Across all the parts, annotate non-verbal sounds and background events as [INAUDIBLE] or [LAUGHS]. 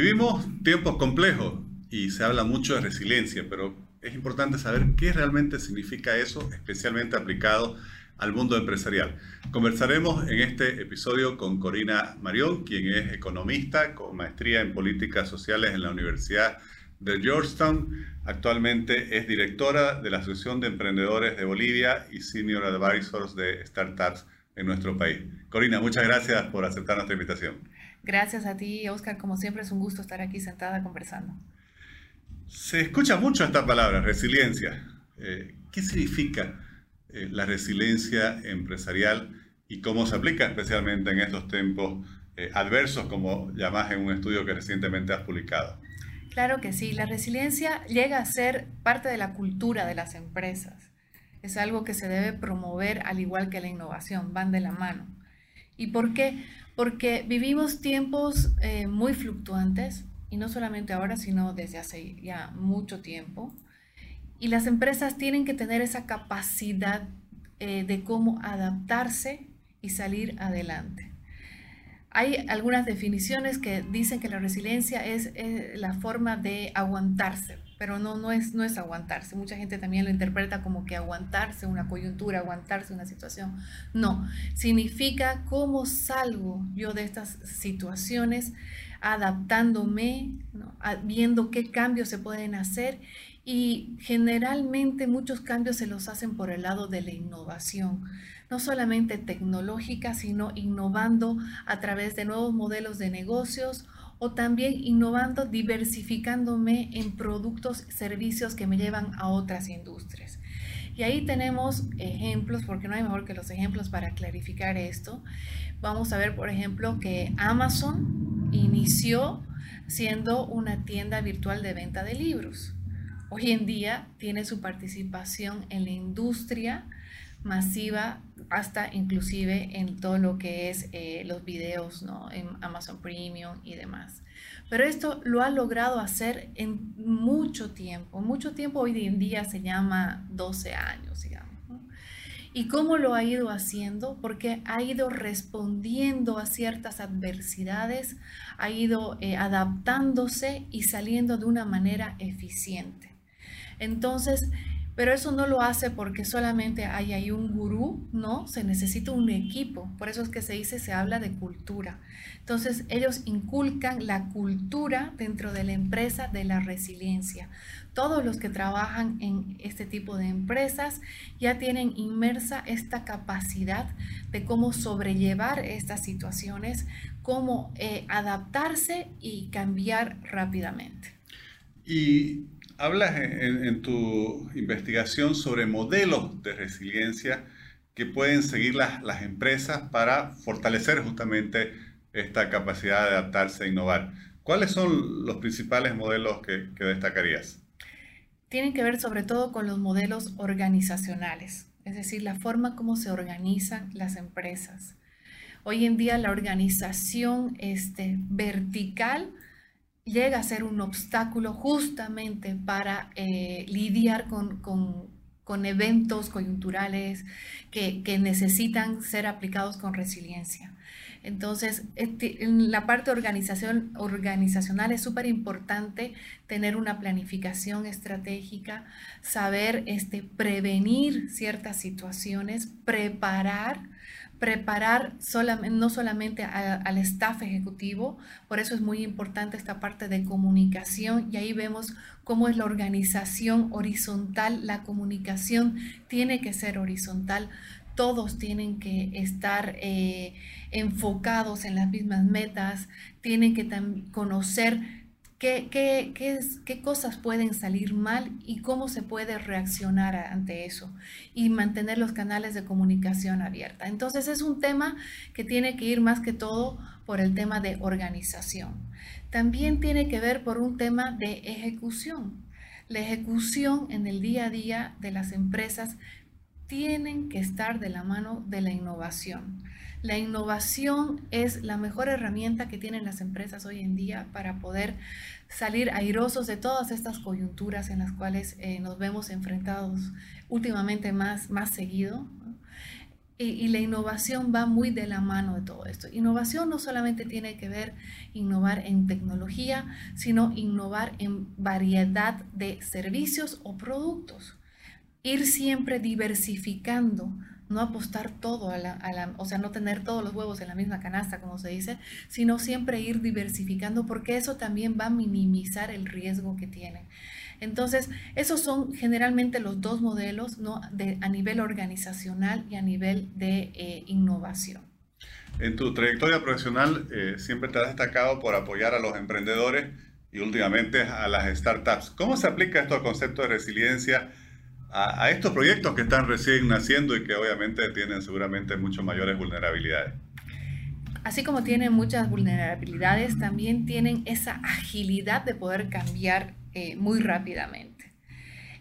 Vivimos tiempos complejos y se habla mucho de resiliencia, pero es importante saber qué realmente significa eso, especialmente aplicado al mundo empresarial. Conversaremos en este episodio con Corina Marión, quien es economista con maestría en políticas sociales en la Universidad de Georgetown. Actualmente es directora de la Asociación de Emprendedores de Bolivia y Senior Advisors de Startups en nuestro país. Corina, muchas gracias por aceptar nuestra invitación. Gracias a ti, Oscar. Como siempre es un gusto estar aquí sentada conversando. Se escucha mucho esta palabra, resiliencia. Eh, ¿Qué significa eh, la resiliencia empresarial y cómo se aplica especialmente en estos tiempos eh, adversos, como llamás en un estudio que recientemente has publicado? Claro que sí, la resiliencia llega a ser parte de la cultura de las empresas. Es algo que se debe promover al igual que la innovación, van de la mano. ¿Y por qué? Porque vivimos tiempos eh, muy fluctuantes, y no solamente ahora, sino desde hace ya mucho tiempo. Y las empresas tienen que tener esa capacidad eh, de cómo adaptarse y salir adelante. Hay algunas definiciones que dicen que la resiliencia es, la forma de aguantarse, pero no, no, es, no es aguantarse. Mucha gente también lo interpreta como que aguantarse una coyuntura, aguantarse una situación. No, significa cómo salgo yo de estas situaciones adaptándome, viendo qué cambios se pueden hacer y generalmente muchos cambios se los hacen por el lado de la innovación no solamente tecnológica, sino innovando a través de nuevos modelos de negocios o también innovando, diversificándome en productos, servicios que me llevan a otras industrias. Y ahí tenemos ejemplos, porque no hay mejor que los ejemplos para clarificar esto. Vamos a ver, por ejemplo, que Amazon inició siendo una tienda virtual de venta de libros. Hoy en día tiene su participación en la industria masiva hasta inclusive en todo lo que es eh, los videos ¿no? en Amazon Premium y demás. Pero esto lo ha logrado hacer en mucho tiempo. Mucho tiempo hoy en día se llama 12 años, digamos. ¿Y cómo lo ha ido haciendo? Porque ha ido respondiendo a ciertas adversidades, ha ido eh, adaptándose y saliendo de una manera eficiente. Entonces, pero eso no lo hace porque solamente hay ahí un gurú, ¿no? Se necesita un equipo. Por eso es que se dice, se habla de cultura. Entonces, ellos inculcan la cultura dentro de la empresa de la resiliencia. Todos los que trabajan en este tipo de empresas ya tienen inmersa esta capacidad de cómo sobrellevar estas situaciones, cómo eh, adaptarse y cambiar rápidamente. Y hablas en, tu investigación sobre modelos de resiliencia que pueden seguir las, las, empresas para fortalecer justamente esta capacidad de adaptarse e innovar. ¿Cuáles son los principales modelos que, que destacarías? Tienen que ver sobre todo con los modelos organizacionales, es decir, la forma como se organizan las empresas. Hoy en día la organización este, vertical llega a ser un obstáculo justamente para eh, lidiar con, eventos coyunturales que, necesitan ser aplicados con resiliencia. Entonces, este, en la parte organización, organizacional es súper importante tener una planificación estratégica, saber este, prevenir ciertas situaciones, preparar preparar no solamente al staff ejecutivo, por eso es muy importante esta parte de comunicación y ahí vemos cómo es la organización horizontal, la comunicación tiene que ser horizontal, todos tienen que estar eh, enfocados en las mismas metas, tienen que conocer ¿Qué, qué, qué, cosas pueden salir mal y cómo se puede reaccionar ante eso y mantener los canales de comunicación abierta. Entonces es un tema que tiene que ir más que todo por el tema de organización. También tiene que ver por un tema de ejecución. La ejecución en el día a día de las empresas tienen que estar de la mano de la innovación. La innovación es la mejor herramienta que tienen las empresas hoy en día para poder salir airosos de todas estas coyunturas en las cuales eh, nos vemos enfrentados últimamente más, más seguido. y, la innovación va muy de la mano de todo esto. Innovación no solamente tiene que ver innovar en tecnología, sino innovar en variedad de servicios o productos. Ir siempre diversificando, no apostar todo a la, o sea, no tener todos los huevos en la misma canasta, como se dice, sino siempre ir diversificando porque eso también va a minimizar el riesgo que tienen. Entonces, esos son generalmente los dos modelos ¿no? de, a nivel organizacional y a nivel de eh, innovación. En tu trayectoria profesional eh, siempre te has destacado por apoyar a los emprendedores y últimamente a las startups. ¿Cómo se aplica esto al concepto de resiliencia a, a estos proyectos que están recién naciendo y que obviamente tienen seguramente mucho mayores vulnerabilidades? así como tienen muchas vulnerabilidades, también tienen esa agilidad de poder cambiar eh, muy rápidamente.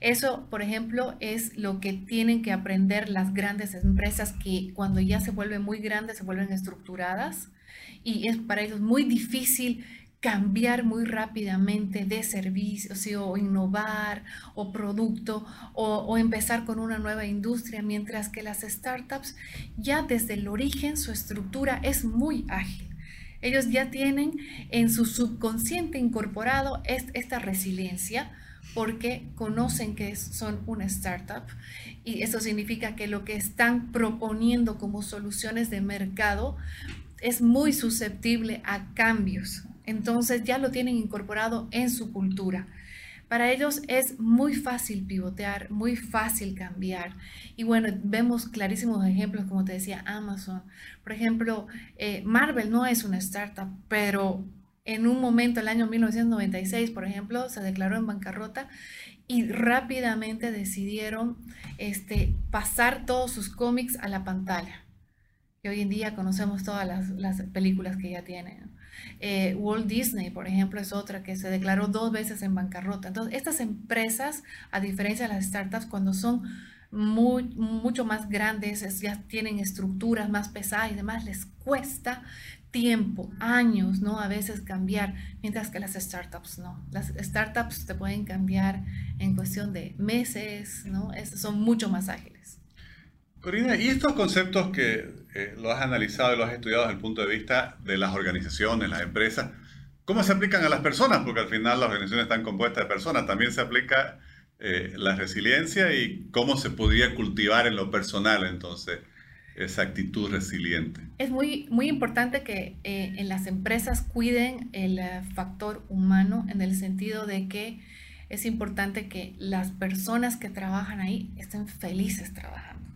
Eso, por ejemplo, es lo que tienen que aprender las grandes empresas que cuando ya se vuelven muy grandes se vuelven estructuradas y es para ellos muy difícil cambiar muy rápidamente de servicio, o innovar o producto o, empezar con una nueva industria, mientras que las startups ya desde el origen su estructura es muy ágil. Ellos ya tienen en su subconsciente incorporado esta resiliencia porque conocen que son una startup y eso significa que lo que están proponiendo como soluciones de mercado es muy susceptible a cambios. Entonces ya lo tienen incorporado en su cultura. Para ellos es muy fácil pivotear, muy fácil cambiar. Y bueno, vemos clarísimos ejemplos, como te decía, Amazon. Por ejemplo, eh, Marvel no es una startup, pero en un momento, el año 1996, por ejemplo, se declaró en bancarrota y rápidamente decidieron este, pasar todos sus cómics a la pantalla. Y hoy en día conocemos todas las, las películas que ya tienen. Eh, Walt Disney, por ejemplo, es otra que se declaró dos veces en bancarrota. Entonces, estas empresas, a diferencia de las startups, cuando son muy, mucho más grandes, ya tienen estructuras más pesadas y demás, les cuesta tiempo, años, ¿no? A veces cambiar, mientras que las startups no. Las startups te pueden cambiar en cuestión de meses, ¿no? son mucho más ágiles. Corina, ¿y estos conceptos que eh, lo has analizado y lo has estudiado desde el punto de vista de las organizaciones, las empresas, cómo se aplican a las personas? Porque al final las organizaciones están compuestas de personas. También se aplica eh, la resiliencia y cómo se podría cultivar en lo personal entonces esa actitud resiliente. Es muy, muy importante que eh, en las empresas cuiden el factor humano en el sentido de que es importante que las personas que trabajan ahí estén felices trabajando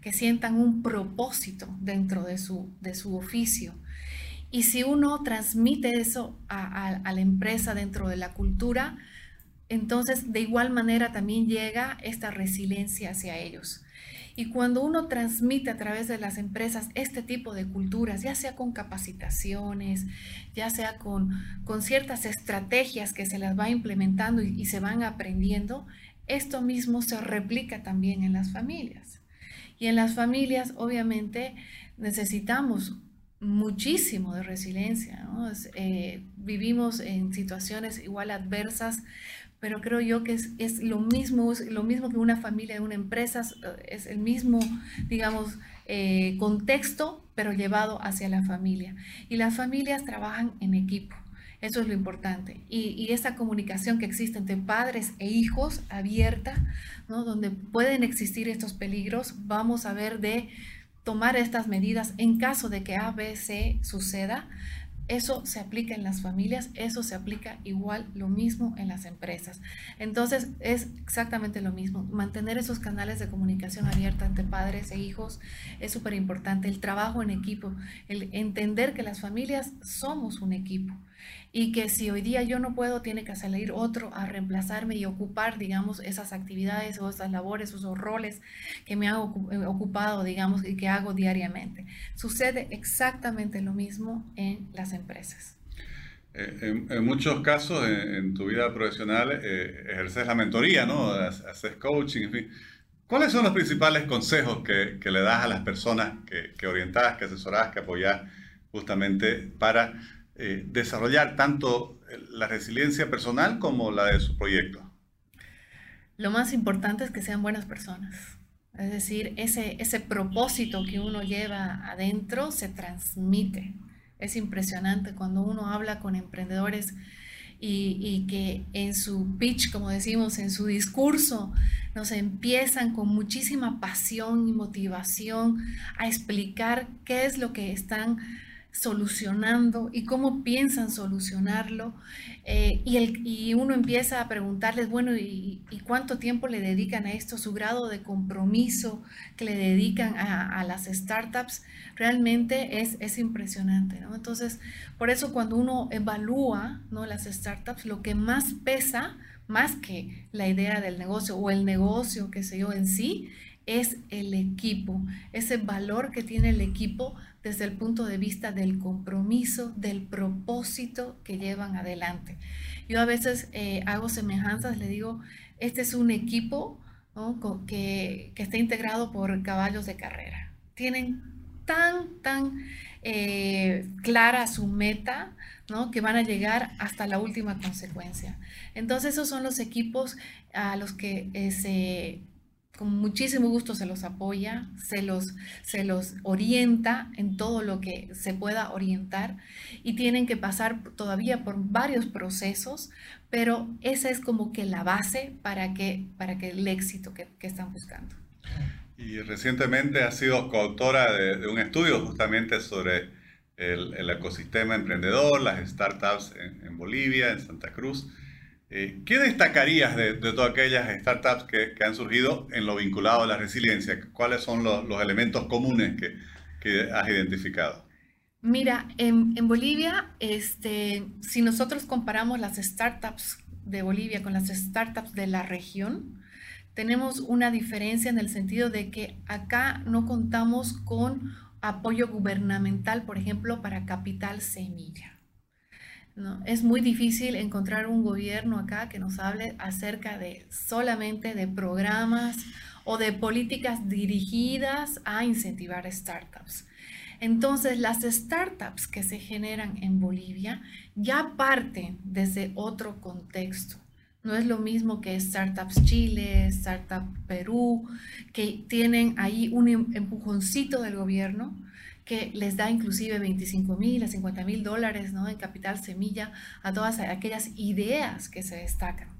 que sientan un propósito dentro de su, de su oficio. Y si uno transmite eso a, la empresa dentro de la cultura, entonces de igual manera también llega esta resiliencia hacia ellos. Y cuando uno transmite a través de las empresas este tipo de culturas, ya sea con capacitaciones, ya sea con, con ciertas estrategias que se las va implementando y se van aprendiendo, esto mismo se replica también en las familias. Y en las familias, obviamente, necesitamos muchísimo de resiliencia. Eh, vivimos en situaciones igual adversas, pero creo yo que es, lo, mismo, lo mismo que una familia de una empresa, es el mismo, digamos, eh, contexto, pero llevado hacia la familia. Y las familias trabajan en equipo. Eso es lo importante. Y, esa comunicación que existe entre padres e hijos abierta, ¿no? donde pueden existir estos peligros, vamos a ver de tomar estas medidas en caso de que A, B, C suceda, eso se aplica en las familias, eso se aplica igual lo mismo en las empresas. Entonces es exactamente lo mismo. Mantener esos canales de comunicación abierta entre padres e hijos es súper importante. El trabajo en equipo, el entender que las familias somos un equipo y que si hoy día yo no puedo, tiene que salir otro a reemplazarme y ocupar, digamos, esas actividades o esas labores, esos roles que me han eh, ocupado, digamos, y que hago diariamente. Sucede exactamente lo mismo en las empresas. Eh, en, muchos casos en, tu vida profesional eh, ejerces la mentoría, ¿no? Haces coaching, en fin. ¿Cuáles son los principales consejos que, que le das a las personas que, que orientas, que asesoras, que apoyas justamente para eh, desarrollar tanto la resiliencia personal como la de su proyecto? Lo más importante es que sean buenas personas. Es decir, ese, ese propósito que uno lleva adentro se transmite. Es impresionante cuando uno habla con emprendedores y, que en su pitch, como decimos, en su discurso, nos empiezan con muchísima pasión y motivación a explicar qué es lo que están solucionando y cómo piensan solucionarlo. Eh, y, el, y, uno empieza a preguntarles, bueno, ¿y, cuánto tiempo le dedican a esto? Su grado de compromiso que le dedican a, las startups realmente es, es impresionante. ¿no? Entonces, por eso cuando uno evalúa ¿no? las startups, lo que más pesa, más que la idea del negocio o el negocio, que sé yo, en sí, es el equipo, ese valor que tiene el equipo desde el punto de vista del compromiso, del propósito que llevan adelante. Yo a veces eh, hago semejanzas, le digo, este es un equipo que, está integrado por caballos de carrera. Tienen tan, tan eh, clara su meta, ¿no? que van a llegar hasta la última consecuencia. Entonces esos son los equipos a los que eh, se con muchísimo gusto se los apoya, se los, se los orienta en todo lo que se pueda orientar y tienen que pasar todavía por varios procesos, pero esa es como que la base para que, para que el éxito que, están buscando. Y recientemente ha sido coautora de, un estudio justamente sobre el, ecosistema emprendedor, las startups en Bolivia, en Santa Cruz. Eh, ¿Qué destacarías de, todas aquellas startups que, han surgido en lo vinculado a la resiliencia? ¿Cuáles son los, elementos comunes que, has identificado? Mira, en, Bolivia, este, si nosotros comparamos las startups de Bolivia con las startups de la región, tenemos una diferencia en el sentido de que acá no contamos con apoyo gubernamental, por ejemplo, para capital semilla. Es muy difícil encontrar un gobierno acá que nos hable acerca de solamente de programas o de políticas dirigidas a incentivar startups. Entonces, las startups que se generan en Bolivia ya parten desde otro contexto. No es lo mismo que Startups Chile, Startup Perú, que tienen ahí un em-, empujoncito del gobierno, que les da inclusive 25 mil a 50 mil dólares ¿no? en capital semilla a todas aquellas ideas que se destacan.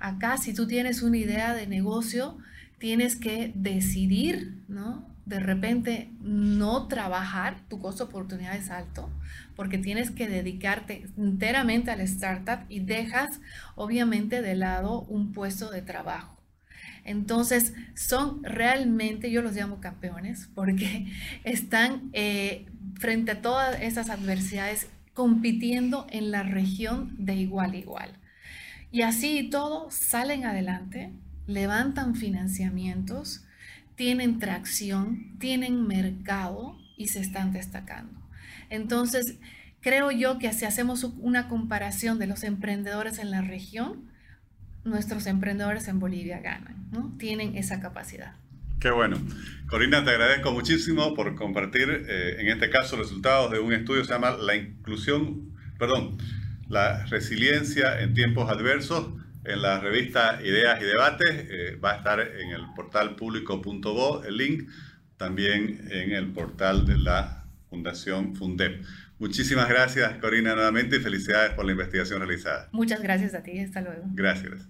Acá, si tú tienes una idea de negocio, tienes que decidir, ¿no? De repente no trabajar, tu costo de oportunidad es alto, porque tienes que dedicarte enteramente al startup y dejas obviamente de lado un puesto de trabajo. Entonces, son realmente, yo los llamo campeones, porque [LAUGHS] están eh, frente a todas esas adversidades compitiendo en la región de igual a igual. Y así y todo, salen adelante, levantan financiamientos, tienen tracción, tienen mercado y se están destacando. Entonces, creo yo que si hacemos una comparación de los emprendedores en la región, nuestros emprendedores en Bolivia ganan, ¿no? Tienen esa capacidad. Qué bueno. Corina, te agradezco muchísimo por compartir, eh, en este caso, resultados de un estudio que se llama La inclusión, perdón, la resiliencia en tiempos adversos en la revista Ideas y Debates. Eh, va a estar en el portal público.bo, el link, también en el portal de la Fundación Fundep. Muchísimas gracias, Corina, nuevamente y felicidades por la investigación realizada. Muchas gracias a ti. Hasta luego. Gracias.